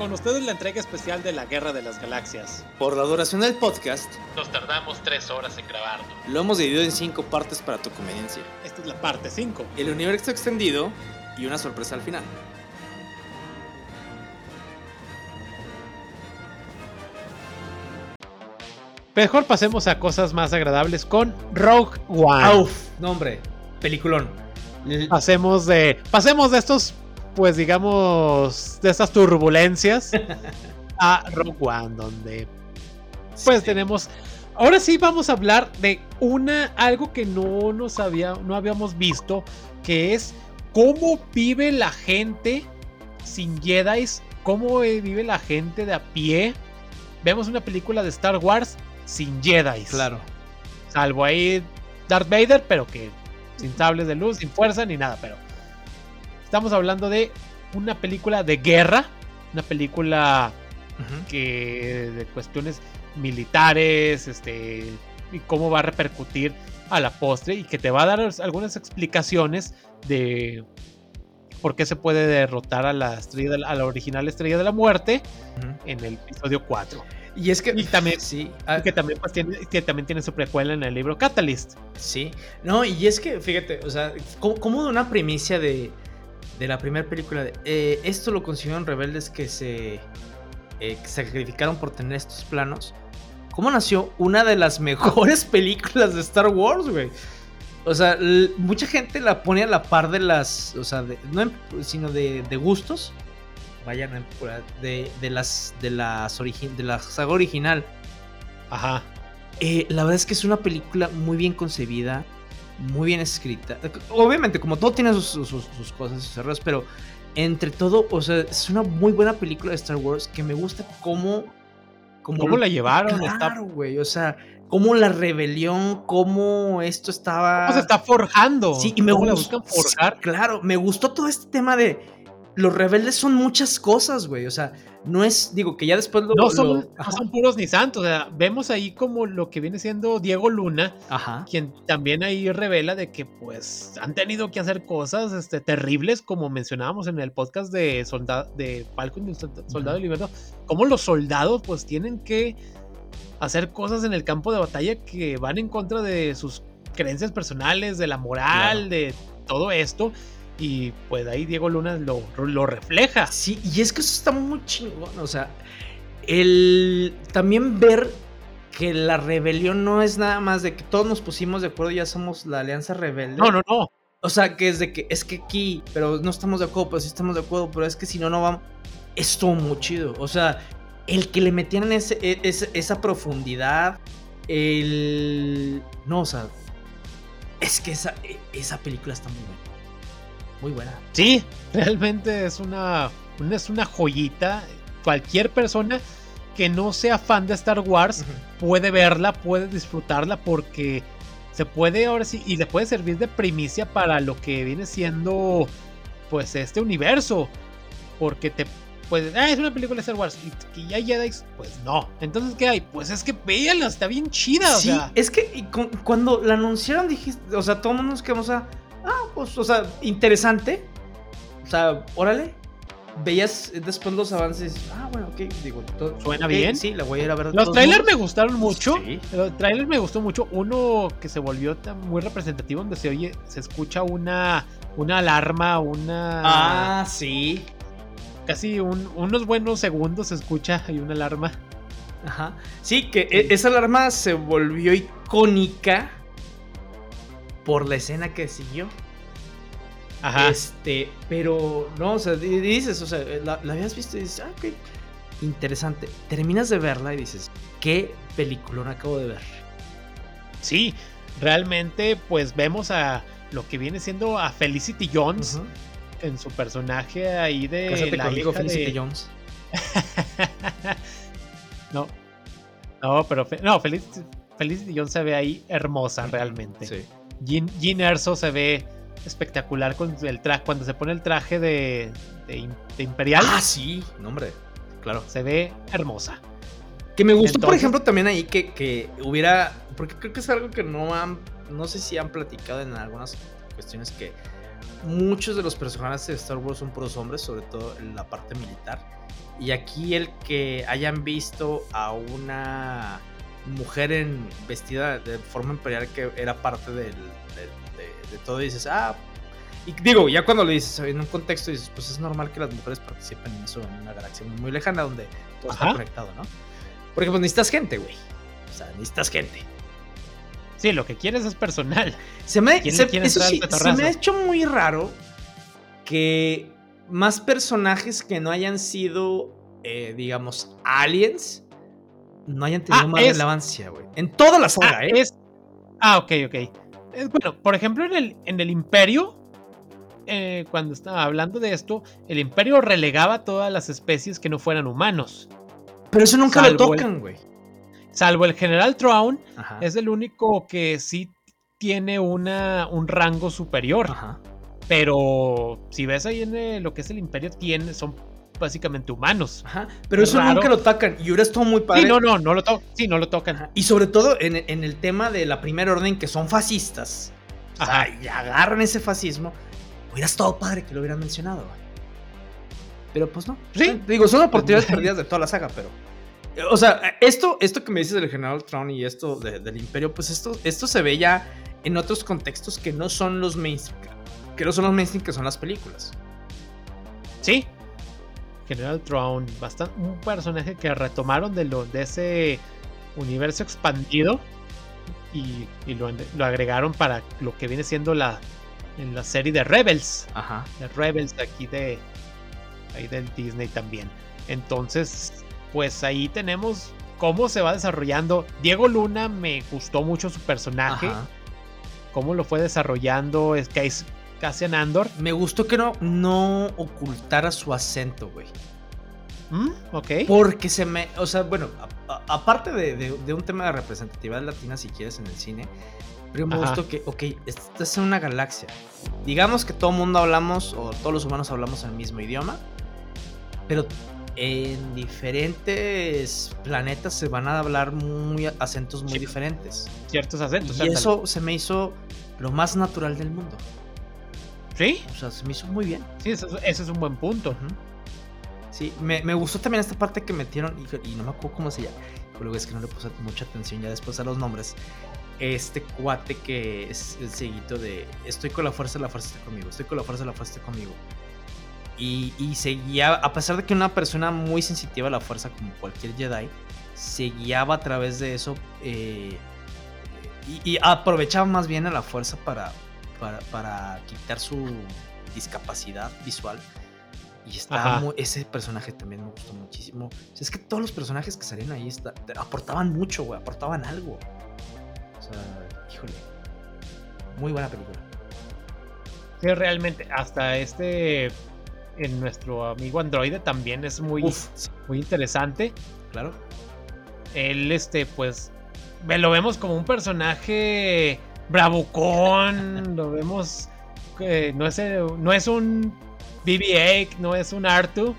Con ustedes la entrega especial de la Guerra de las Galaxias. Por la duración del podcast, nos tardamos tres horas en grabarlo. Lo hemos dividido en cinco partes para tu conveniencia. Esta es la parte 5. El universo extendido y una sorpresa al final. Mejor pasemos a cosas más agradables con Rogue One. Uf, no hombre, peliculón. Pasemos de, pasemos de estos, pues digamos, de estas turbulencias a Rogue One, donde pues tenemos ahora sí vamos a hablar de una algo que no nos había no habíamos visto que es cómo vive la gente sin Jedi, cómo vive la gente de a pie. Vemos una película de Star Wars sin Jedi. Claro. Salvo ahí Darth Vader, pero que sin sables de luz, sin fuerza ni nada, pero estamos hablando de una película de guerra, una película que de cuestiones militares, este y cómo va a repercutir a la postre y que te va a dar algunas explicaciones de por qué se puede derrotar a la estrella a la original estrella de la muerte en el episodio 4. Y es que también sí, ah, que también pues, tiene que también tiene su precuela en el libro Catalyst. Sí. No, y es que fíjate, o sea, como, de una primicia de de la primera película de eh, esto lo consiguieron rebeldes que se eh, sacrificaron por tener estos planos. ¿Cómo nació una de las mejores películas de Star Wars, güey? O sea, mucha gente la pone a la par de las, o sea, no sino de, de gustos vayan de, de las de las de la saga original. Ajá. Eh, la verdad es que es una película muy bien concebida, muy bien escrita. Obviamente, como todo tiene sus, sus, cosas, sus errores, pero entre todo, o sea, es una muy buena película de Star Wars que me gusta cómo. ¿Cómo, la llevaron? Claro, güey. O sea, cómo la rebelión, cómo esto estaba. ¿Cómo se está forjando? Sí, y me gusta. forjar? claro, me gustó todo este tema de los rebeldes son muchas cosas, güey. O sea, no es, digo, que ya después lo. No son, son puros ni santos. O sea, vemos ahí como lo que viene siendo Diego Luna, quien también ahí revela de que, pues, han tenido que hacer cosas este, terribles, como mencionábamos en el podcast de, soldado, de Falcon y Soldado de Libertad. Como los soldados, pues, tienen que hacer cosas en el campo de batalla que van en contra de sus creencias personales, de la moral, de todo esto. Y pues ahí Diego Luna lo, lo refleja. Sí, y es que eso está muy chingón. O sea, el también ver que la rebelión no es nada más de que todos nos pusimos de acuerdo y ya somos la alianza rebelde. No, no, no. O sea, que es de que es que aquí, pero no estamos de acuerdo, pero sí estamos de acuerdo, pero es que si no, no vamos. Estuvo muy chido. O sea, el que le metieran ese, e, esa profundidad, el. No, o sea, es que esa, e, esa película está muy buena muy buena. Sí, realmente es una, es una joyita. Cualquier persona que no sea fan de Star Wars puede verla, puede disfrutarla porque se puede ahora sí y le puede servir de primicia para lo que viene siendo pues este universo. Porque te pues, ah, es una película de Star Wars y que ya hay Jedi, pues no. Entonces, ¿qué hay? Pues es que véanla, está bien chida. Sí, es que cuando la anunciaron dijiste, o sea, todos nos quedamos a ah, pues, o sea, interesante. O sea, órale. Veías después los avances, ah, bueno, ok, digo, todo, suena bien. Sí, la voy a ir a ver. Los trailers me gustaron mucho. Los trailers me gustó mucho. Uno que se volvió muy representativo, donde se oye, se escucha una, una alarma, una. Ah, sí. Casi unos buenos segundos se escucha hay una alarma. Ajá. Sí, que e, esa alarma se volvió icónica por la escena que siguió. Ajá. Este, pero no, o sea, dices, o sea, la, habías visto y dices, ah, ok, interesante. Terminas de verla y dices, ¿qué peliculón acabo de ver? Sí, realmente, pues vemos a lo que viene siendo a Felicity Jones en su personaje ahí de. la conmigo, Felicity Jones. no, no, pero no, Felicity, Felicity Jones se ve ahí hermosa realmente. Sí. Jean, Erso se ve espectacular con el traje, cuando se pone el traje de, Imperial. Ah, sí, hombre, claro. Se ve hermosa. Que me gustó, por ejemplo, también ahí que, hubiera, porque creo que es algo que no han, no sé si han platicado en algunas cuestiones que muchos de los personajes de Star Wars son puros hombres, sobre todo en la parte militar. Y aquí el que hayan visto a una mujer en, vestida de forma imperial que era parte del, de, todo, dices, ah, y digo, ya cuando lo dices en un contexto, dices, pues es normal que las mujeres participen en eso en una galaxia muy, lejana donde todo está conectado, ¿no? Porque pues necesitas gente, güey. O sea, necesitas gente. Sí, lo que quieres es personal. Se me, se, se me ha hecho muy raro que más personajes que no hayan sido, eh, digamos, aliens, no hayan tenido ah, más relevancia, güey. En toda la saga, ah, ¿eh? ah, ok, ok. bueno, por ejemplo, en el, en el Imperio, eh, cuando estaba hablando de esto, el Imperio relegaba todas las especies que no fueran humanos. Pero eso nunca lo tocan, güey. Salvo el General Traun, es el único que sí tiene una, un rango superior. Ajá. Pero si ves ahí en lo que es el Imperio, tiene, son básicamente humanos. Ajá, pero eso nunca lo tocan. Y ahora es todo muy padre. Sí, no, no, no lo, to sí, no lo tocan. Y sobre todo en, el tema de la primera orden, que son fascistas. Ajá. y agarran ese fascismo. Hubiera estado padre que lo hubieran mencionado. Pero pues no. Sí. Digo, son oportunidades perdidas de toda la saga, pero. O sea, esto, esto que me dices del General Tron y esto del Imperio, pues esto, esto se ve ya en otros contextos que no son los mainstream que no son los mainstream, que son las películas. Sí. General Throne, bastante, un personaje que retomaron de, lo, de ese universo expandido y, lo, agregaron para lo que viene siendo la, en la serie de Rebels. Ajá. De Rebels aquí de ahí del Disney también. Entonces, pues ahí tenemos cómo se va desarrollando. Diego Luna me gustó mucho su personaje. Cómo lo fue desarrollando. Es que Cassian Andor. Me gustó que no, no ocultara su acento, güey. ¿Mm? Ok. Porque se me. O sea, bueno, aparte de, un tema de representatividad latina, si quieres, en el cine. Pero me gustó que, ok, esta es una galaxia. Digamos que todo el mundo hablamos, o todos los humanos hablamos el mismo idioma. Pero en diferentes planetas se van a hablar muy acentos muy diferentes. Ciertos acentos. Y eso se me hizo lo más natural del mundo. Sí. O sea, se me hizo muy bien. Sí, ese, es un buen punto. Sí, me, gustó también esta parte que metieron, y, no me acuerdo cómo se llama, es que no le puse mucha atención ya después a los nombres. Este cuate que es el seguito de estoy con la fuerza, la fuerza está conmigo, estoy con la fuerza, la fuerza está conmigo. Y, seguía, a pesar de que una persona muy sensitiva a la fuerza, como cualquier Jedi, se guiaba a través de eso eh, y, y, aprovechaba más bien a la fuerza para, para, quitar su discapacidad visual. Y está ese personaje también me gustó muchísimo. es que todos los personajes que salían ahí aportaban mucho, güey, aportaban algo. O sea, híjole. Muy buena película. Sí, realmente, hasta este en nuestro amigo androide también es muy, muy interesante. Claro. Él, este, pues, lo vemos como un personaje bravucón, lo vemos, no, es, no es un BB-8, no es un Artu.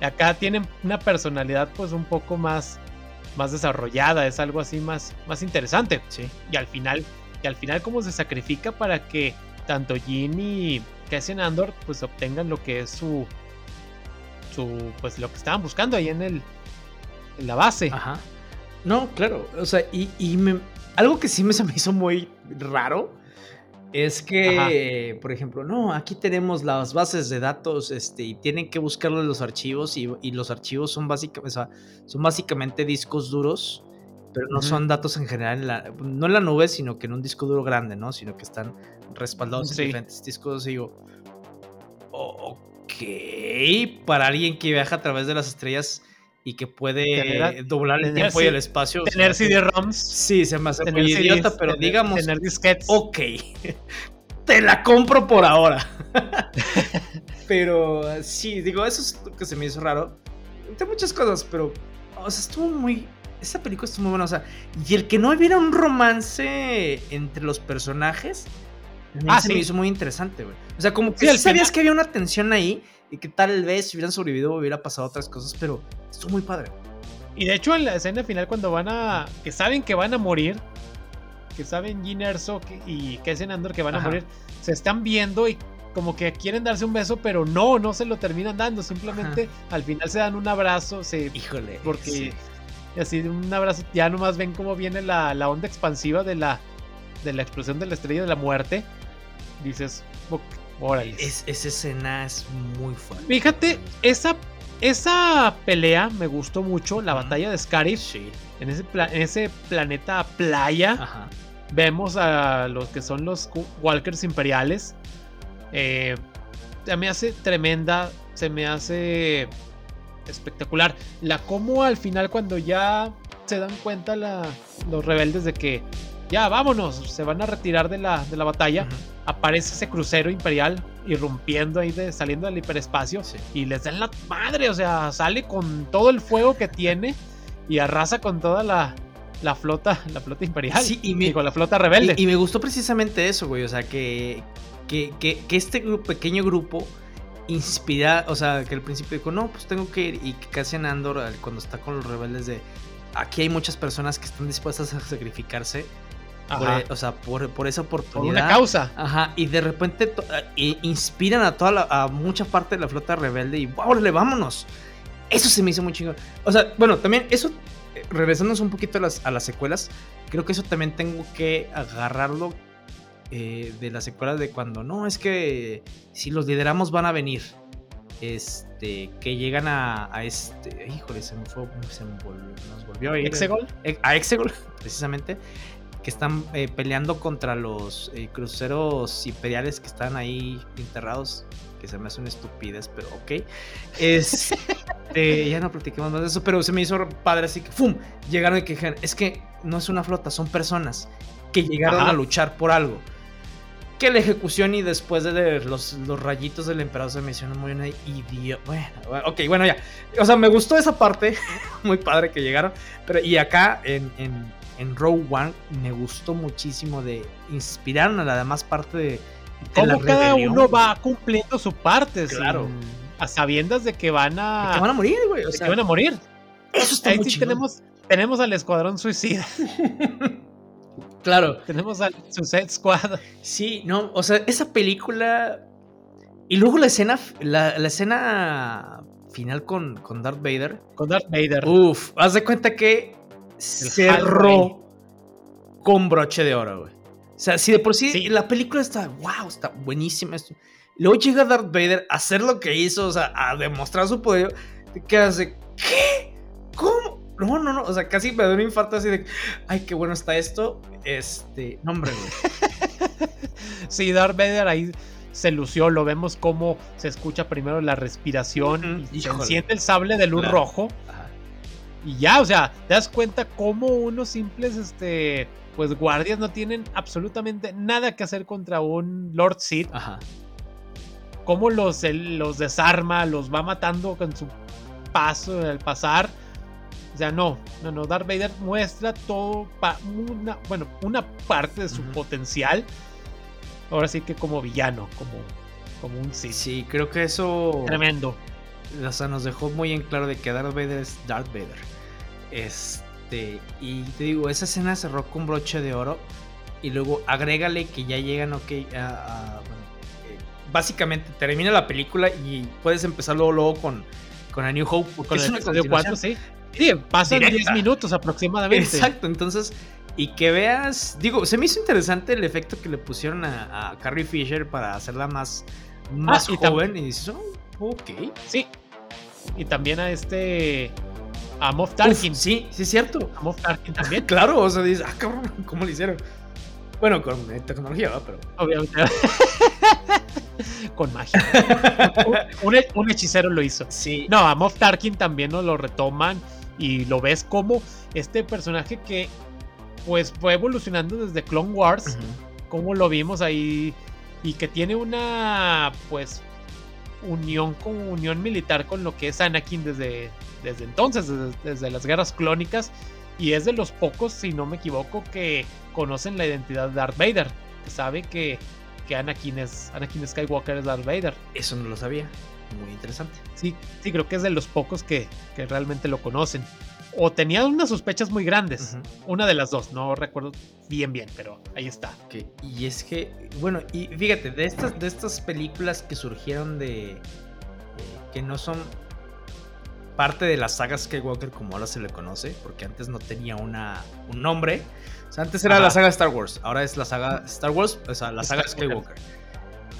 Acá tienen una personalidad pues un poco más, más desarrollada, es algo así más, más interesante. Sí. Y al final, y al final cómo se sacrifica para que tanto Jin y Cassian Andor pues obtengan lo que es su, su pues lo que estaban buscando ahí en el en la base. Ajá. No, claro, o sea, y, y me, algo que sí me, se me hizo muy raro es que, por ejemplo, no, aquí tenemos las bases de datos este, y tienen que buscarlo en los archivos y, los archivos son, básicamente, son básicamente discos duros, pero no son datos en general, no en la nube, sino que en un disco duro grande, ¿no? Sino que están respaldados en diferentes discos. Y digo, ok, para alguien que viaja a través de las estrellas y que puede doblar el tiempo y el espacio. Tener CD-ROMs. Sí, se me hace muy idiota, pero digamos. Tener disquetes. Ok, te la compro por ahora. pero sí, digo, eso es lo que se me hizo raro. Entre muchas cosas, pero. O sea, estuvo muy. Esta película estuvo muy buena. O sea, y el que no hubiera un romance entre los personajes. Ah, se me hizo muy interesante, güey. O sea, como que sabías que había una tensión ahí y que tal vez si hubieran sobrevivido hubiera pasado otras cosas, pero estuvo muy padre. Y de hecho en la escena final cuando van a... que saben que van a morir, que saben Gin Erso y Kessen Andor que van a morir, se están viendo y como que quieren darse un beso, pero no, no se lo terminan dando. Simplemente al final se dan un abrazo. Se, Híjole. Porque así un abrazo, ya nomás ven cómo viene la, onda expansiva de la, de la explosión de la estrella de la muerte. Dices, órale. Es, esa escena es muy fuerte. Fíjate, esa, esa pelea me gustó mucho, la batalla de Scarif. Sí. En ese, en ese planeta playa. Ajá Vemos a los que son los Walkers imperiales. Eh, se me hace tremenda, se me hace espectacular. La como al final cuando ya se dan cuenta los rebeldes de que ya vámonos, se van a retirar de la, de la batalla. Aparece ese crucero imperial irrumpiendo ahí, de, saliendo del hiperespacio y les dan la madre, o sea, sale con todo el fuego que tiene y arrasa con toda la, la flota, la flota imperial. Sí, y, con la flota rebelde. Y, me gustó precisamente eso, güey. O sea, que, que, que, este pequeño grupo inspira, o sea, que al principio dijo, no, pues tengo que ir. Y que Cassian Andor, cuando está con los rebeldes de, aquí hay muchas personas que están dispuestas a sacrificarse. E, o sea, por, por, esa oportunidad. Por una causa. Ajá. Y de repente inspiran a toda la, a mucha parte de la flota rebelde y ¡órale, vámonos! Eso se me hizo muy chingón. O sea, bueno, también eso regresándonos un poquito a las, a las secuelas, creo que eso también tengo que agarrarlo eh, de las secuelas de cuando no, es que si los lideramos van a venir. Este, que llegan a, a este, híjole, se me fue, se me nos volvió a ir. ¿Exegol? Eh, a Exegol, precisamente, que están eh, peleando contra los cruceros imperiales que están ahí enterrados que se me hace una estupidez, pero ok. Es, este, ya no platiquemos más de eso, pero se me hizo padre así que, ¡fum! Llegaron y que dijeron, es que no es una flota, son personas que llegaron a luchar por algo. Que la ejecución y después de los, los rayitos del emperador se me hicieron muy una idiota. Bueno, ok, bueno, ya. O sea, me gustó esa parte, muy padre que llegaron. Pero, y acá en, en, en Row One me gustó muchísimo de inspirar a la demás parte de cómo cada uno va cumpliendo su parte. Claro. a sabiendas de que van a. que van a morir, güey. O sea, que van a morir. Eso está Ahí sí tenemos, tenemos al Escuadrón Suicida. claro. Tenemos al Suicide Squad. Sí, no, o sea, esa película. Y luego la escena, la, la escena final con, con Darth Vader. Con Darth Vader. Uf, haz de cuenta que cerró con broche de oro, güey. O sea, si de por sí, la película está, wow, está buenísima esto. Luego llega Darth Vader a hacer lo que hizo, o sea, a demostrar su poder. ¿Qué hace? ¿Qué? ¿Cómo? No, no, no. O sea, casi me da un infarto así de, ay, qué bueno está esto. Este, no, hombre, güey. sí, Darth Vader ahí se lució. Lo vemos como se escucha primero la respiración y se enciende el sable de luz rojo. Y ya, o sea, te das cuenta cómo unos simples, este pues guardias no tienen absolutamente nada que hacer contra un Lord Sith. Ajá. Cómo los, los desarma, los va matando con su paso, al pasar. O sea, no, no, no. Darth Vader muestra todo, una, bueno, una parte de su potencial. Ahora sí que como villano, como, como un Sith. Sí, creo que eso. Tremendo. O sea, nos dejó muy en claro de que Darth Vader es Darth Vader. Este y te digo, esa escena cerró con broche de oro. Y luego agrégale que ya llegan, ok, a, eh, básicamente termina la película y puedes empezar luego, luego con, con A New Hope. Con el episodio 4, sí. Sí, pasan 10 minutos aproximadamente. Exacto, entonces, y que veas, digo, se me hizo interesante el efecto que le pusieron a, Carrie Fisher para hacerla más, más ah, joven. Y dices, oh, ok. Sí. Y también a este a Moff Tarkin. sí, sí es cierto. A Moff Tarkin también. claro, o sea, dices, ah, cabrón, ¿cómo lo hicieron? Bueno, con eh, tecnología, ¿no? Pero. Obviamente. con magia. un, hechicero lo hizo. Sí. No, a Moff Tarkin también nos lo retoman y lo ves como este personaje que pues fue evolucionando desde Clone Wars, como lo vimos ahí y que tiene una pues unión con unión militar con lo que es Anakin desde, desde entonces, desde, las guerras clónicas. Y es de los pocos, si no me equivoco, que conocen la identidad de Darth Vader. Que sabe que, que Anakin, es, Anakin Skywalker es Darth Vader. Eso no lo sabía. Muy interesante. Sí, sí, creo que es de los pocos que, que realmente lo conocen. O tenía unas sospechas muy grandes. Una de las dos, no recuerdo bien bien, pero ahí está. Y es que, bueno, y fíjate, de estas, de estas películas que surgieron de... Eh, que no son parte de la saga Skywalker como ahora se le conoce, porque antes no tenía una, un nombre. O sea, antes era la saga Star Wars, ahora es la saga Star Wars, o sea, la saga Skywalker.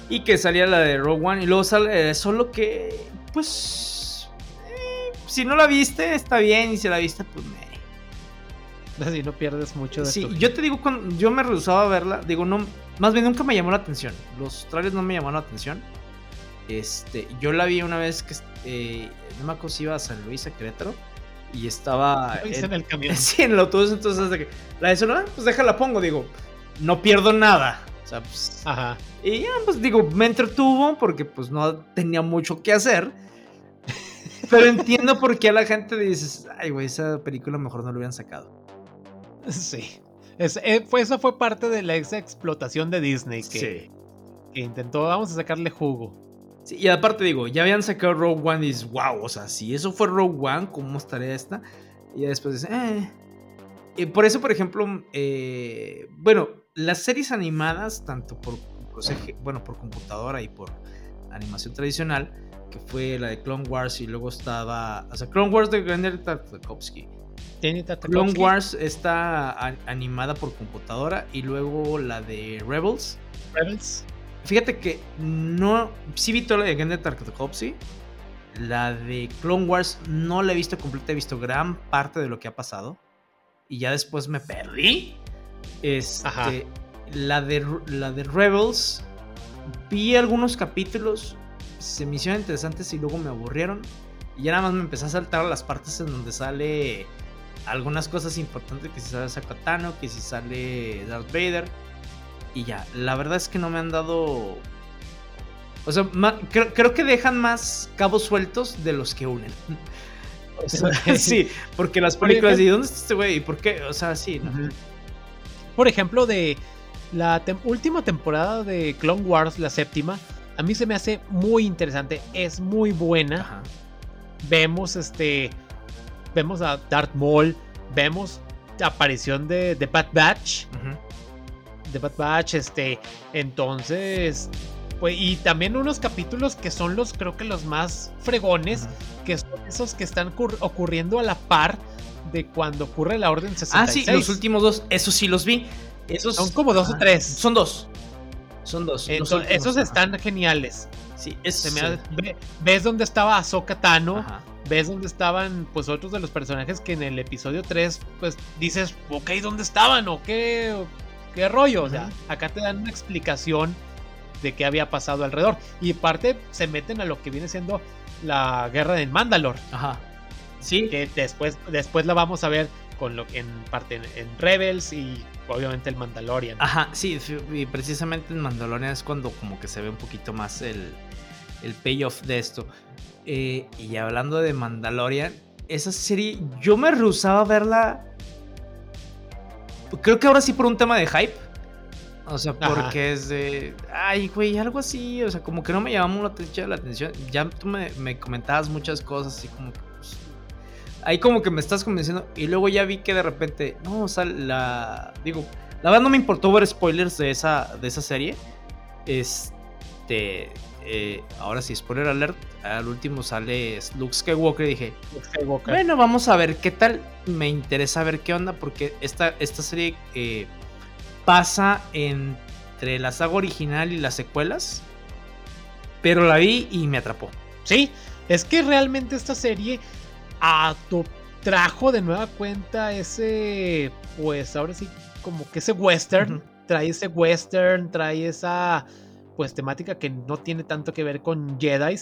Y que salía la de Rogue One y luego sale solo que, pues, si no la viste, está bien. Y si la viste, pues me. Así no pierdes mucho de Sí, yo te digo, cuando yo me rehusaba a verla, digo, no. Más bien nunca me llamó la atención. Los trailers no me llamaron la atención. Este, yo la vi una vez que. Eh, no me acuerdo si iba a San Luis, a Querétaro. Y estaba. En, en, el camión. Sí, en el autobús. Entonces, de que la de eso, pues déjala pongo. Digo, no pierdo nada. O sea, pues. Ajá. Y ya, pues digo, me entretuvo porque pues no tenía mucho que hacer. Pero entiendo por qué a la gente dices, ay, güey, esa película mejor no lo hubieran sacado. Sí. Eh, esa fue parte de la ex explotación de Disney que, intentó, vamos a sacarle jugo. Sí, y aparte digo, ya habían sacado Rogue One y dices, wow, o sea, si eso fue Rogue One, ¿cómo estaría esta? Y después dices, eh. Por eso, por ejemplo, eh, bueno, las series animadas, tanto por, bueno, por computadora y por animación tradicional, que fue la de Clone Wars y luego estaba, o sea, Clone Wars de Genndy Tartakovsky. Clone Wars está animada por computadora y luego la de Rebels. Rebels. Fíjate que no, sí vi toda la de Genndy Tartakovsky. La de Clone Wars no la he visto completa, he visto gran parte de lo que ha pasado. Y ya después me perdí. Este, la de, la de Rebels, vi algunos capítulos, se me hicieron interesantes y luego me aburrieron. Y ya nada más me empecé a saltar las partes en donde sale algunas cosas importantes, que si sale Sakatano, que si sale Darth Vader. Y ya, la verdad es que no me han dado... O sea, creo, que dejan más cabos sueltos de los que unen. sí, porque las películas, ¿y dónde está este güey? ¿Y por qué? O sea, sí. Por ejemplo, de la última temporada de Clone Wars, la séptima, a mí se me hace muy interesante, es muy buena. Vemos este vemos a Darth Maul, vemos la aparición de, de Bad Batch. De Bad Batch, este, entonces pues, y también unos capítulos que son los, creo que los más fregones, que son esos que están ocurriendo a la par de cuando ocurre la Orden 66. Ah, sí, los últimos dos, esos sí los vi. Esos, son como dos o tres. Son dos. Son dos. esos están geniales. Sí, ves dónde estaba Ahsoka Tano. Ves dónde estaban, pues, otros de los personajes que en el episodio 3, pues, dices, ok, ¿dónde estaban? ¿O qué, qué rollo? O sea, acá te dan una explicación de qué había pasado alrededor. Y parte se meten a lo que viene siendo la guerra de Mandalor. Ajá. Sí. Que después, después la vamos a ver con lo en parte en Rebels y obviamente el Mandalorian. Ajá, sí, y precisamente en Mandalorian es cuando como que se ve un poquito más el, el payoff de esto. Eh, y hablando de Mandalorian, esa serie yo me rehusaba a verla. Creo que ahora sí por un tema de hype. O sea, porque es de. Ay, güey, algo así. O sea, como que no me llamó la atención. Ya tú me, me comentabas muchas cosas así como que ahí como que me estás convenciendo. Y luego ya vi que de repente, no, o sea, la. Digo, la verdad no me importó ver spoilers de esa, de esa serie. Este. Eh, ahora sí, spoiler alert. Al último sale Luke Skywalker y dije, bueno, vamos a ver qué tal. Me interesa ver qué onda porque esta, esta serie eh, pasa entre la saga original y las secuelas. Pero la vi y me atrapó. Sí, es que realmente esta serie trajo de nueva cuenta ese, pues ahora sí, como que ese western, trae ese western, trae esa, pues temática que no tiene tanto que ver con Jedi.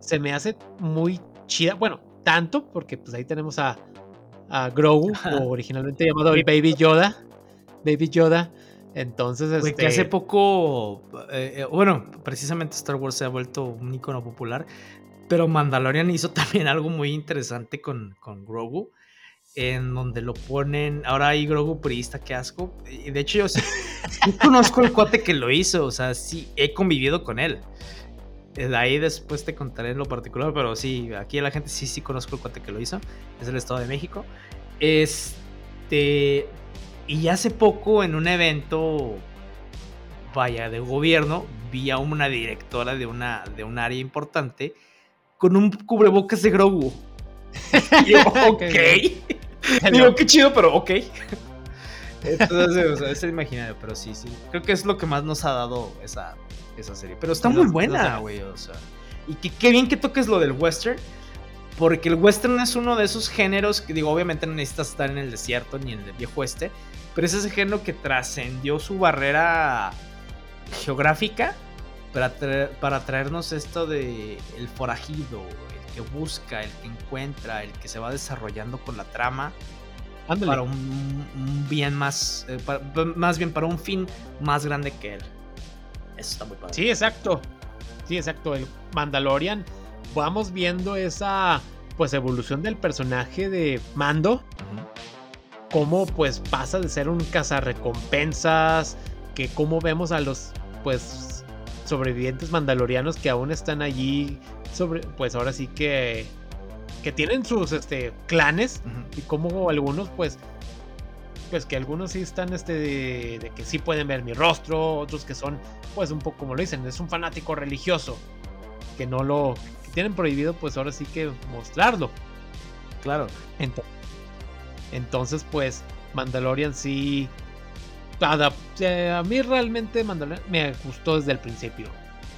Se me hace muy chida, bueno, tanto porque pues ahí tenemos a, a Grogu, originalmente llamado el Baby Yoda, Baby Yoda. Entonces, este... que hace poco, eh, eh, bueno, precisamente Star Wars se ha vuelto un icono popular. Pero Mandalorian hizo también algo muy interesante con, con Grogu, en donde lo ponen. Ahora hay Grogu purista, qué asco. De hecho, yo sí, conozco el cuate que lo hizo, o sea, sí, he convivido con él. Eh, ahí después te contaré en lo particular, pero sí, aquí la gente sí, sí conozco el cuate que lo hizo. Es el Estado de México. Este. Y hace poco en un evento, vaya, de gobierno, vi a una directora de, una, de un área importante con un cubrebocas de Grogu. y yo, ok. Digo, qué chido, pero ok. Entonces, o sea, es imaginario, pero sí, sí. Creo que es lo que más nos ha dado esa, esa serie. Pero está muy buena, güey, o sea. Y qué bien que toques lo del western. Porque el western es uno de esos géneros que, digo, obviamente no necesitas estar en el desierto ni en el viejo oeste. Pero es ese género que trascendió su barrera geográfica para, para traernos esto de el forajido, el que busca, el que encuentra, el que se va desarrollando con la trama para un, bien más, eh, más bien para un fin más grande que él. Eso está muy padre. Sí, exacto. Sí, exacto. El Mandalorian, vamos viendo esa pues evolución del personaje de Mando. Cómo pues pasa de ser un cazarrecompensas, que cómo vemos a los pues sobrevivientes mandalorianos que aún están allí sobre pues ahora sí que que tienen sus este, clanes y como algunos pues pues que algunos sí están este de, que sí pueden ver mi rostro, otros que son pues un poco como lo dicen, es un fanático religioso que no lo que tienen prohibido pues ahora sí que mostrarlo. Claro. Entonces, pues Mandalorian sí a mí realmente Mandalorian me gustó desde el principio,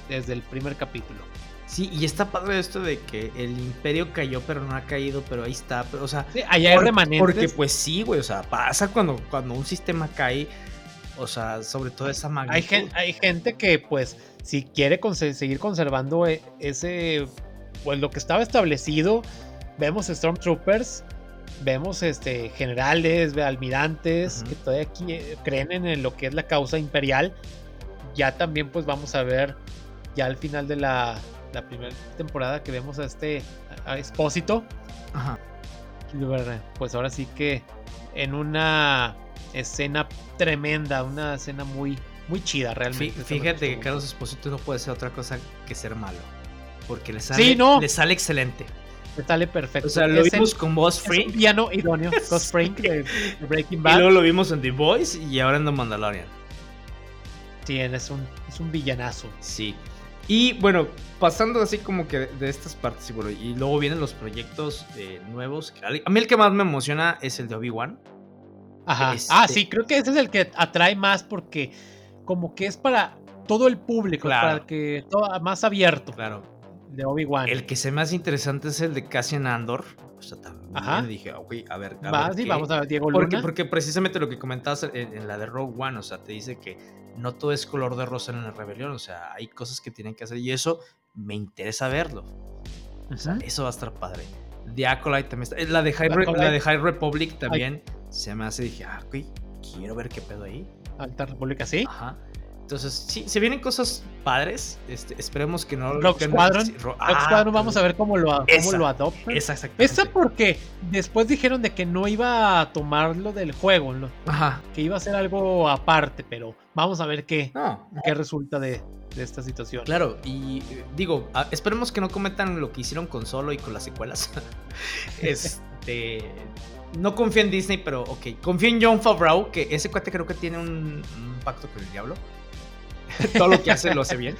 desde el primer capítulo. Sí, y está padre esto de que el imperio cayó, pero no ha caído, pero ahí está. o sea, sí, allá hay remanentes. Porque pues sí, güey, o sea, pasa cuando, cuando un sistema cae, o sea, sobre todo esa magnitud. Hay, gente, hay gente que pues si quiere seguir conservando e, ese, pues lo que estaba establecido, vemos Stormtroopers, vemos este generales, almirantes, que todavía creen en lo que es la causa imperial. Ya también pues vamos a ver ya al final de la la primera temporada que vemos a este a Expósito. Ajá. Pues ahora sí que en una escena tremenda, una escena muy, muy chida realmente. Fíjate que Carlos Expósito no puede ser otra cosa que ser malo. Porque le sale, no. le sale excelente. Le sale perfecto. O sea, lo vimos con Boss Frink. piano idóneo. Boss Frink de, Breaking Bad. Y luego lo vimos en The Voice y ahora en The Mandalorian. Sí, es un, es un villanazo. Sí. Y bueno, pasando así como que de, estas partes, y, bueno, y luego vienen los proyectos eh, nuevos. A mí el que más me emociona es el de Obi-Wan. Ajá. Ah, este sí, creo que ese es el que atrae más porque como que es para todo el público, para que todo más abierto. Claro. De Obi-Wan. El que se me hace interesante es el de Cassian Andor. O sea, también Ajá. dije, ok, a ver. A ver vamos a ver Diego Luna. Porque, porque precisamente lo que comentabas en, en, la de Rogue One, o sea, te dice que no todo es color de rosa en la rebelión, o sea, hay cosas que tienen que hacer y eso me interesa verlo. O sea, eso va a estar padre. The Acolyte también está. La de High, la de High Republic también se me hace, dije, ah, ok, quiero ver qué pedo ahí. Alta República, sí. Ajá. Entonces, sí, se vienen cosas padres. Este, esperemos que no. Rock Squadron. Rock ah, Squadron, vamos a ver cómo lo, cómo lo adoptan. Esa. Esa porque después dijeron de que no iba a tomarlo del juego, ¿no? Ajá. Que iba a ser algo aparte, pero vamos a ver qué, qué resulta de, de, esta situación. Claro, y digo, esperemos que no cometan lo que hicieron con Solo y con las secuelas. este. No confío en Disney, pero ok. Confío en John Favreau, que ese cuate creo que tiene un, un pacto con el diablo. Todo lo que hace lo hace bien.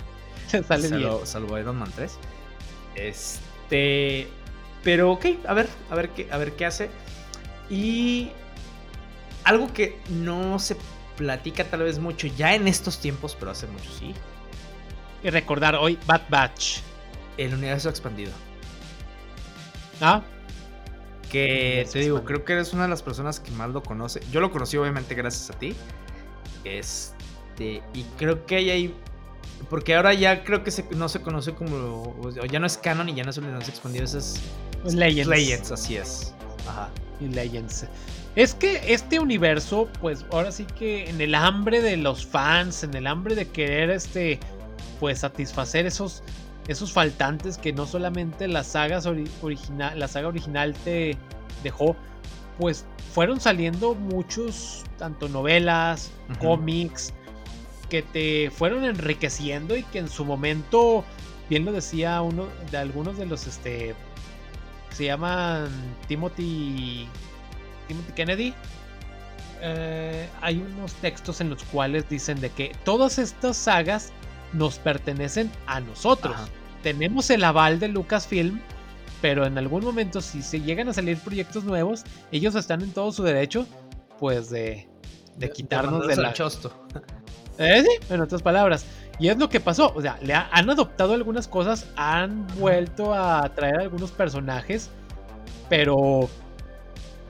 Sale bien. Salvo Iron Man 3. Este. Pero ok, a ver, a ver qué, a ver qué hace. Y algo que no se platica tal vez mucho ya en estos tiempos, pero hace mucho sí. Y recordar hoy Bad Batch. El universo expandido. Ah. Que te digo, creo que eres una de las personas que más lo conoce. Yo lo conocí obviamente gracias a ti. Es este, y creo que hay ahí. Porque ahora ya creo que no se conoce como. O ya no es canon y ya no es universo expandido, es. Legends. Legends, así es. Ajá. Y Legends. Es que este universo, pues ahora sí que en el hambre de los fans, en el hambre de querer este, pues satisfacer esos, esos faltantes que no solamente la saga original, la saga original te dejó, pues fueron saliendo muchos, tanto novelas, cómics, que te fueron enriqueciendo y que en su momento bien lo decía uno de algunos de los este se llaman Timothy Timothy Kennedy eh, hay unos textos en los cuales dicen de que todas estas sagas nos pertenecen a nosotros. Tenemos el aval de Lucasfilm, pero en algún momento si se llegan a salir proyectos nuevos, ellos están en todo su derecho, pues de, de quitarnos de, la... chosto. ¿Eh? En otras palabras. Y es lo que pasó. O sea, le han adoptado algunas cosas, han vuelto a traer algunos personajes, pero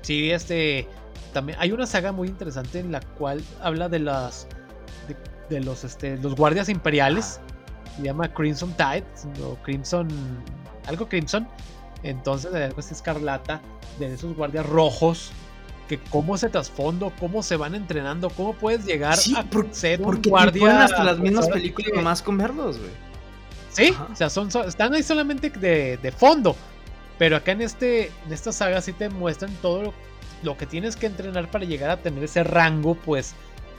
sí, este también hay una saga muy interesante en la cual habla de las de, los este los guardias imperiales. Se llama Crimson Tide o Crimson algo Crimson. Entonces, algo así escarlata de esos guardias rojos que cómo se trasfondo, cómo se van entrenando, cómo puedes llegar a ser un guardia. hasta las mismas películas nomás con verlos, güey. Sí, o sea, son, están ahí solamente de, de, fondo. Pero acá en este en esta saga sí te muestran todo lo lo que tienes que entrenar para llegar a tener ese rango, pues,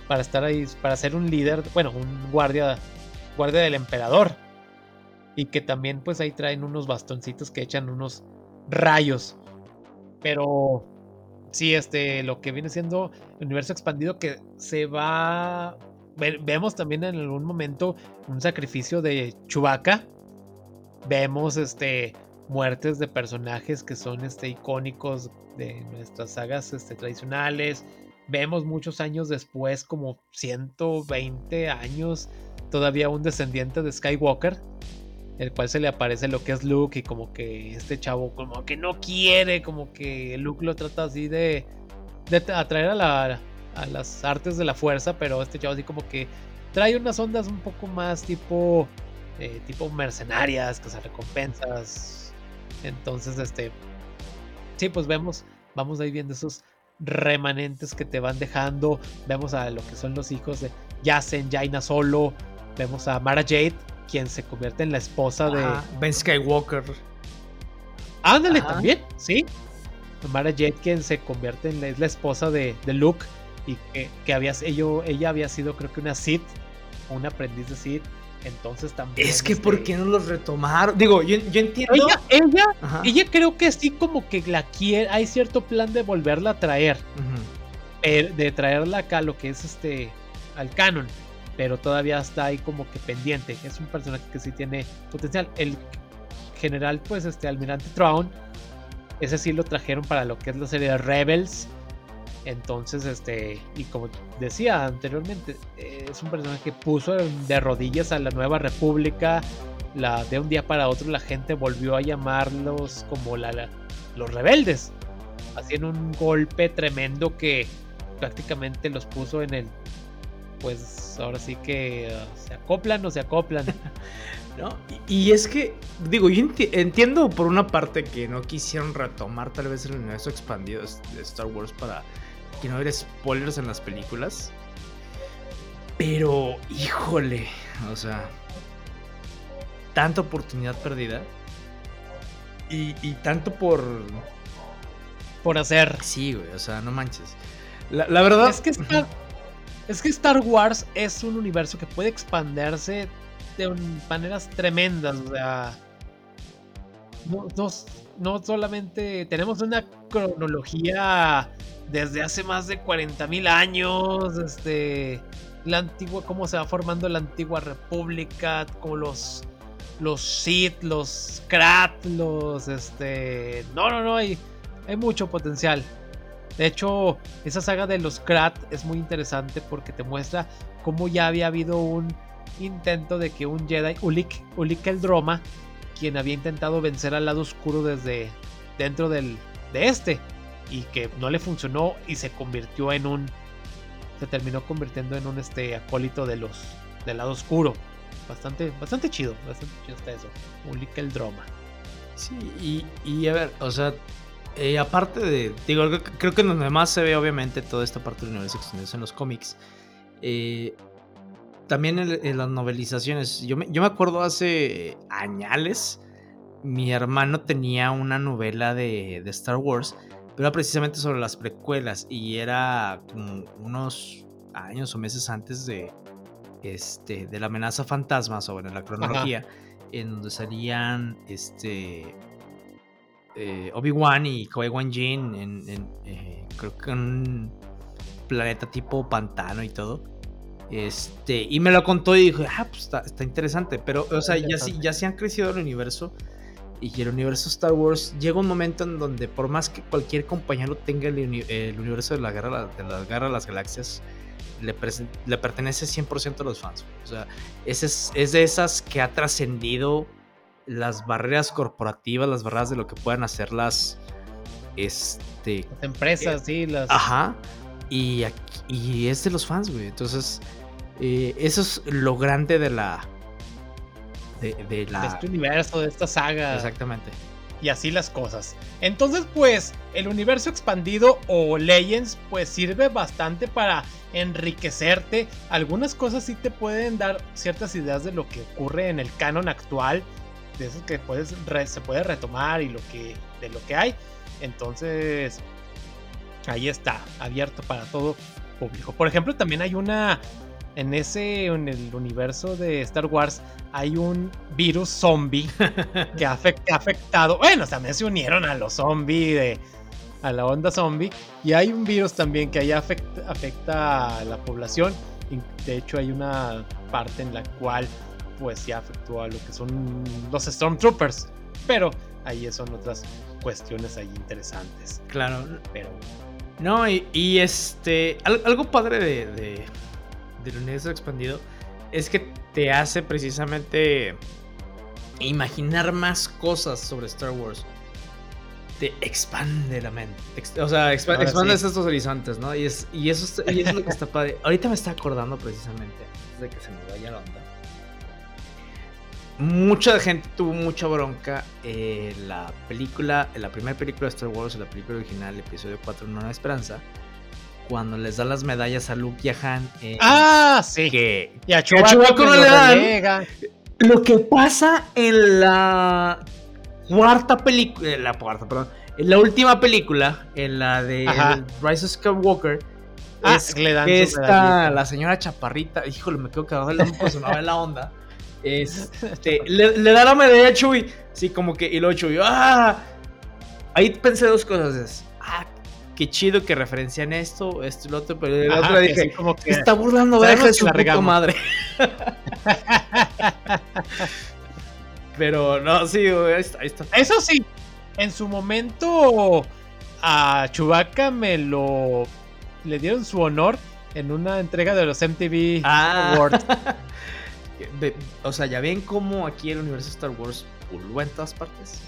para estar ahí, para ser un líder, bueno, un guardia, guardia del emperador. Y que también, pues, ahí traen unos bastoncitos que echan unos rayos. Pero, sí, este, lo que viene siendo el universo expandido que se va... Vemos también en algún momento un sacrificio de Chewbacca. Vemos, este, muertes de personajes que son este, icónicos de nuestras sagas este, tradicionales. Vemos muchos años después, como 120 años, todavía un descendiente de Skywalker, el cual se le aparece lo que es Luke y como que este chavo como que no quiere, como que Luke lo trata así de, de atraer a, la, a las artes de la fuerza, pero este chavo así como que trae unas ondas un poco más tipo, eh, tipo mercenarias, que se recompensas. Entonces, este, sí, pues vemos, vamos ahí viendo esos remanentes que te van dejando. Vemos a lo que son los hijos de Yasen, Jaina Solo. Vemos a Mara Jade, quien se convierte en la esposa de Ben Skywalker. Ándale, también, sí. Mara Jade, quien se convierte en la, esposa de, Luke. Y que, que había, ella había sido, creo que una Sith, una aprendiz de Sith entonces también. Es que, ¿por qué no los retomaron? Digo, yo, entiendo. Ella, ella, ella, creo que sí, como que la quiere. Hay cierto plan de volverla a traer. de traerla acá, lo que es este. al canon. Pero todavía está ahí como que pendiente. Es un personaje que sí tiene potencial. El general, pues, este, Almirante Traun. Ese sí lo trajeron para lo que es la serie de Rebels entonces, este, y como decía anteriormente, es un personaje que puso de rodillas a la nueva república. La, de un día para otro la gente volvió a llamarlos como la, los rebeldes. Haciendo un golpe tremendo que prácticamente los puso en el. Pues ahora sí que uh, se acoplan o se acoplan. ¿No? Y, es que, digo, yo entiendo por una parte que no quisieron retomar tal vez el universo expandido de Star Wars para que no haber spoilers en las películas. Pero, híjole, o sea, tanta oportunidad perdida. Y, tanto por... Por hacer. Sí, güey, o sea, no manches. La, verdad... Es que, Star, es que Star Wars es un universo que puede expandirse de maneras tremendas, o sea... No, no, no solamente tenemos una cronología desde hace más de 40.000 años, este, la antigua, cómo se va formando la antigua república, como los, los Sith, los Krat, los, este, no, no, no, hay, hay mucho potencial. De hecho, esa saga de los Krat es muy interesante porque te muestra cómo ya había habido un intento de que un Jedi, Ulik, Ulik el Droma, quien había intentado vencer al lado oscuro desde dentro del, de este, y que no le funcionó y se convirtió en un se terminó convirtiendo en un este acólito de los del lado oscuro. Bastante bastante chido bastante chido está eso publica el drama sí y, a ver o sea eh, aparte de digo creo que donde más se ve obviamente toda esta parte del universo extendido en los cómics. Eh, también en, las novelizaciones. Yo me, yo me acuerdo hace años mi hermano tenía una novela de, de Star Wars pero era precisamente sobre las precuelas y era como unos años o meses antes de, este, de la amenaza fantasma sobre la cronología, en donde salían este, eh, Obi-Wan y Qui-Wan Jinn en, eh, creo que un planeta tipo pantano y todo. Este, y me lo contó y dije, ah, pues está, interesante. Pero, o sea, ya, ya se han crecido el universo y el universo Star Wars llega un momento en donde por más que cualquier compañero tenga el, universo de la guerra de la guerra de las galaxias le, le pertenece 100% a los fans. O sea, es, es de esas que ha trascendido las barreras corporativas, las barreras de lo que puedan hacer las este las empresas, sí, las Ajá. Y, y es de los fans, güey. Entonces, eh, eso es lo grande de la de, la... este universo, de esta saga. Exactamente. Y así las cosas. Entonces, pues, el universo expandido o Legends, pues sirve bastante para enriquecerte. Algunas cosas sí te pueden dar ciertas ideas de lo que ocurre en el canon actual. De esos que puedes se puede retomar y lo que, de lo que hay. Entonces, ahí está, abierto para todo público. Por ejemplo, también hay una en ese, en el universo de Star Wars, hay un virus zombie que ha, afectado. Bueno, también se unieron a los zombies de. a la onda zombie. Y hay un virus también que ahí afecta, afecta a la población. De hecho, hay una parte en la cual, pues, ya afectó a lo que son los Stormtroopers. Pero ahí son otras cuestiones ahí interesantes. Claro. Pero. No, y, este. Algo padre de del universo expandido es que te hace precisamente imaginar más cosas sobre Star Wars. Te expande la mente. o sea, expande estos horizontes, ¿no? Y, es, y, eso, y es lo que está padre. Ahorita me está acordando precisamente, antes de que se me vaya la onda. Mucha gente tuvo mucha bronca en la película, en la primera película de Star Wars, en la película original, el episodio 4, Nueva Esperanza cuando les da las medallas a Luke y a Han. Eh, ah, sí. Que, y a Chewbacca no le dan. Lo que pasa en la cuarta película, la cuarta, perdón, en la última película, en la de Rise of Skywalker, ah, es le dan que está la señora Chaparrita, híjole, me quedo cagado el pues no ve la onda. Este, le, le, da la medalla a Chewie, sí, como que, y luego Chewie, ¡ah! Ahí pensé dos cosas, ah, qué chido que referencian esto, esto y lo otro, pero el otro dije, como que está burlando de su puta madre. pero no, sí, ahí está, ahí está. Eso sí, en su momento a Chewbacca me lo le dieron su honor en una entrega de los MTV ah. Awards. o sea, ya ven cómo aquí el universo Star Wars pulula en todas partes.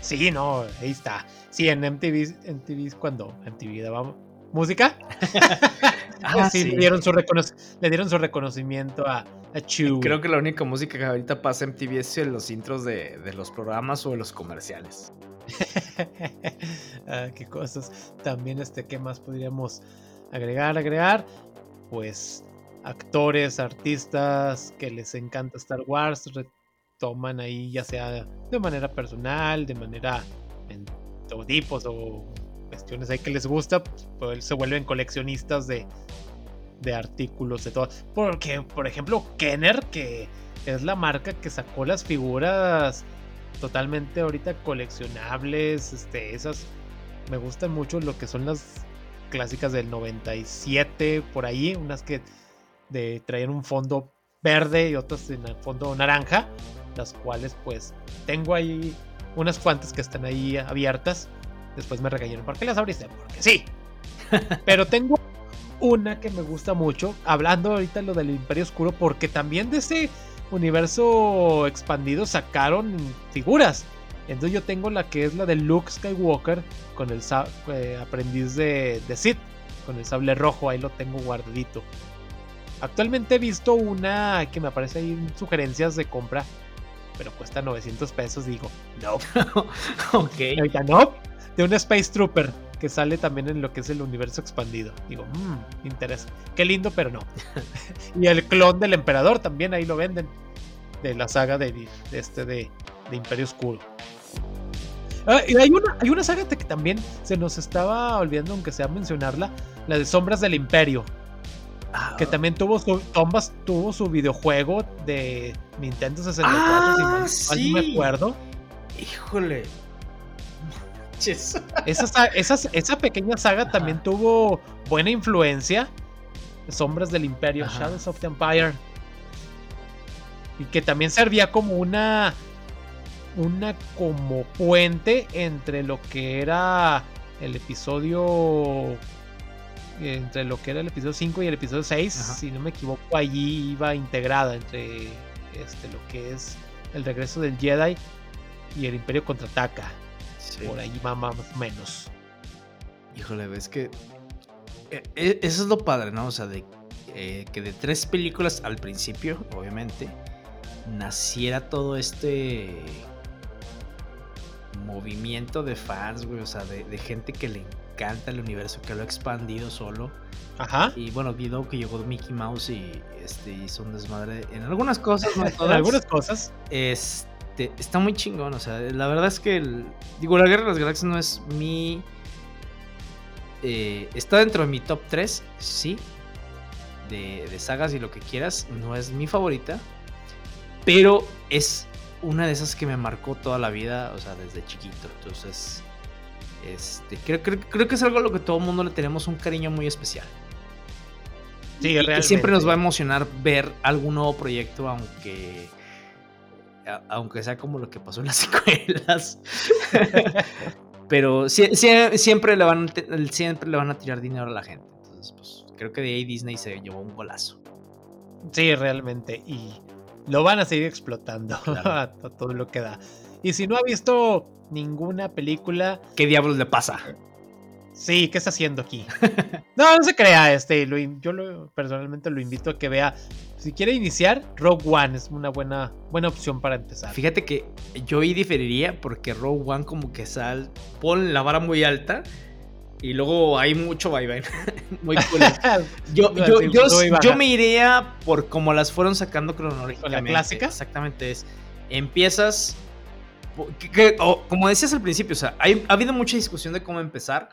Sí, no, ahí está. Sí, en MTV, MTV cuando MTV daba música. ah, sí, Le, dieron su le dieron su reconocimiento a, a Chew. Creo que la única música que ahorita pasa en MTV es en los intros de, los programas o de los comerciales. ah, qué cosas. También, este, ¿qué más podríamos agregar? Agregar, pues actores, artistas que les encanta Star Wars, retoman ahí ya sea de manera personal, de manera en tipos o cuestiones ahí que les gusta, pues se vuelven coleccionistas de, de artículos de todo. Porque, por ejemplo, Kenner, que es la marca que sacó las figuras totalmente ahorita coleccionables, este, esas me gustan mucho lo que son las clásicas del 97 por ahí, unas que de traían un fondo verde y otras en el fondo naranja, las cuales pues tengo ahí unas cuantas que están ahí abiertas. Después me regañaron, ¿por qué las abriste? Porque sí. Pero tengo una que me gusta mucho, hablando ahorita lo del Imperio Oscuro, porque también de ese universo expandido sacaron figuras. Entonces yo tengo la que es la de Luke Skywalker con el eh, aprendiz de, de Sith, con el sable rojo, ahí lo tengo guardadito. Actualmente he visto una que me aparece ahí en sugerencias de compra pero cuesta 900 pesos, digo, no. ok. Ahorita no. De un Space Trooper que sale también en lo que es el universo expandido. Digo, mmm, interesa. Qué lindo, pero no. y el clon del emperador también ahí lo venden. De la saga de, este de, Imperio Oscuro. Ah, y hay una, hay una saga que también se nos estaba olvidando, aunque sea mencionarla, la de Sombras del Imperio. Ah. Que también tuvo su. Tombas tuvo su videojuego de Nintendo 64, si mal, no me acuerdo. Híjole. Esa, esa, esa, pequeña saga también tuvo buena influencia. Sombras del Imperio, Shadows of the Empire. Y que también servía como una. Una como puente entre lo que era el episodio entre lo que era el episodio 5 y el episodio 6, si no me equivoco, allí iba integrada entre este, lo que es el regreso del Jedi y el Imperio contraataca. Por ahí va más o menos. Híjole, ves que eh, eh, eso es lo padre, ¿no? O sea, de eh, que de tres películas al principio, obviamente, naciera todo este movimiento de fans, güey, o sea, de, de gente que le encanta el universo, que lo ha expandido solo. Ajá. Y bueno, video que llegó Mickey Mouse y este, hizo un desmadre en algunas cosas, no en todas. en algunas cosas. Este, está muy chingón, o sea, la verdad es que, el, digo, la Guerra de las Galaxias no es mi... Eh, está dentro de mi top 3, sí, de, de sagas y lo que quieras, no es mi favorita, pero es una de esas que me marcó toda la vida, o sea, desde chiquito. Entonces, este, creo, creo, que es algo a lo que todo el mundo le tenemos un cariño muy especial. Sí, y, siempre nos va a emocionar ver algún nuevo proyecto, aunque aunque sea como lo que pasó en las secuelas. Pero siempre, le van, siempre le van a tirar dinero a la gente. Entonces, pues, creo que de ahí Disney se llevó un golazo. Sí, realmente. Y lo van a seguir explotando a todo lo que da. Y si no ha visto ninguna película. ¿Qué diablos le pasa? Sí, ¿qué está haciendo aquí? no, no se crea, este, yo lo, personalmente lo invito a que vea. Si quiere iniciar, Rogue One es una buena, buena opción para empezar. Fíjate que yo ahí diferiría porque Rogue One como que sal, pone la vara muy alta y luego hay mucho bye muy cool. yo, yo, yo, me iría por como las fueron sacando cronológicamente. ¿La clásica? Exactamente es. Empiezas como decías al principio, o sea, ha habido mucha discusión de cómo empezar.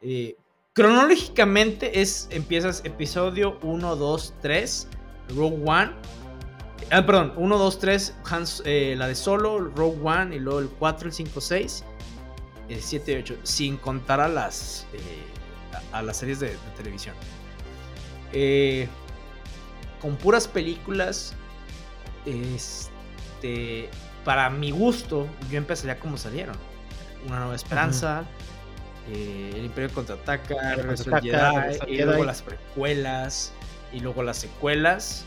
Eh, cronológicamente es, empiezas episodio 1, 2, 3, Rogue One. Ah, perdón, 1, 2, 3, Hans, eh, la de Solo, Rogue One, y luego el 4, el 5, 6, el 7 y 8, sin contar a las, eh, a, las series de, de televisión. con puras películas, este, para mi gusto, yo empezaría como salieron. Una nueva esperanza, eh, el Imperio contraataca, el Jedi, y luego las precuelas, y luego las secuelas.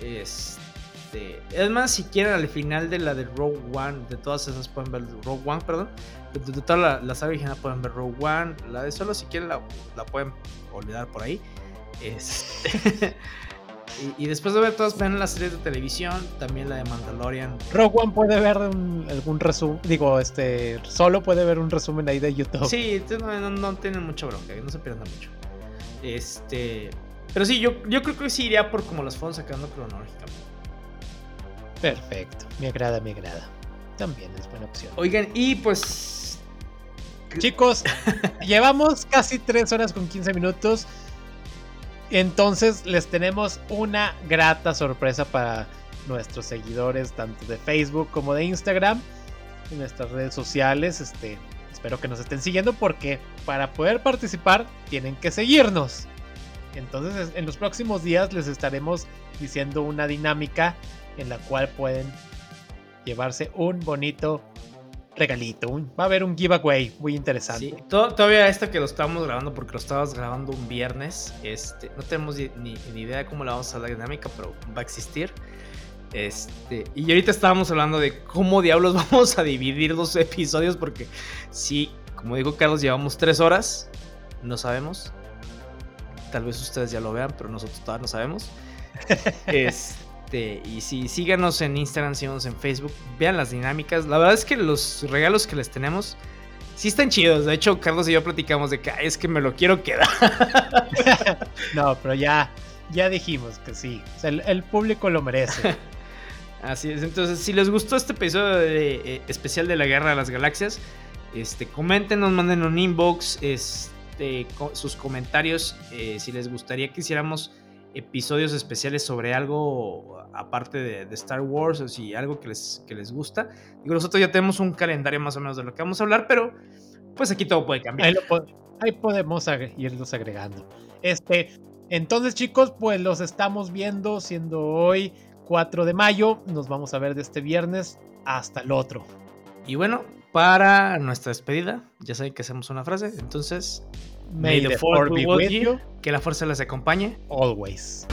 Este, es más, si quieren al final de la de Rogue One, de todas esas pueden ver Rogue One, perdón. De, toda la, la, saga original pueden ver Rogue One. La de solo si quieren la, la pueden olvidar por ahí. Este, Y, después de ver todas, ven las series de televisión, también la de Mandalorian. Rogue One puede ver algún resumen, digo, este, solo puede ver un resumen ahí de YouTube. Sí, no, no, tienen mucha bronca, no se pierdan mucho. Este, pero sí, yo, yo creo que sí iría por como las fueron sacando cronológicamente. Perfecto, me agrada, me agrada. También es buena opción. Oigan, y pues... Chicos, llevamos casi 3 horas con 15 minutos. Entonces les tenemos una grata sorpresa para nuestros seguidores, tanto de Facebook como de Instagram, en nuestras redes sociales. Este, espero que nos estén siguiendo porque para poder participar tienen que seguirnos. Entonces en los próximos días les estaremos diciendo una dinámica en la cual pueden llevarse un bonito regalito. va a haber un giveaway muy interesante. Sí, todavía esto que lo estamos grabando porque lo estabas grabando un viernes. Este, no tenemos ni, idea de cómo la vamos a la dinámica, pero va a existir. Este, y ahorita estábamos hablando de cómo diablos vamos a dividir los episodios porque sí, como dijo Carlos, llevamos tres horas. No sabemos. Tal vez ustedes ya lo vean, pero nosotros todavía no sabemos. este este, y si síganos en Instagram, síganos en Facebook, vean las dinámicas. La verdad es que los regalos que les tenemos sí están chidos. De hecho, Carlos y yo platicamos de que es que me lo quiero quedar. no, pero ya, ya dijimos que sí. el, público lo merece. Así es. Entonces, si les gustó este episodio eh, especial de la Guerra de las Galaxias, este, nos manden un inbox, este, sus comentarios. Eh, si les gustaría que hiciéramos episodios especiales sobre algo aparte de, Star Wars o si algo que les, que les gusta. Digo, nosotros ya tenemos un calendario más o menos de lo que vamos a hablar, pero pues aquí todo puede cambiar. Ahí, podemos irlos agregando. Este, entonces chicos, pues los estamos viendo siendo hoy 4 de mayo. Nos vamos a ver de este viernes hasta el otro. Y bueno, para nuestra despedida, ya saben que hacemos una frase, entonces... May, the, be with you. Que la fuerza les acompañe. Always.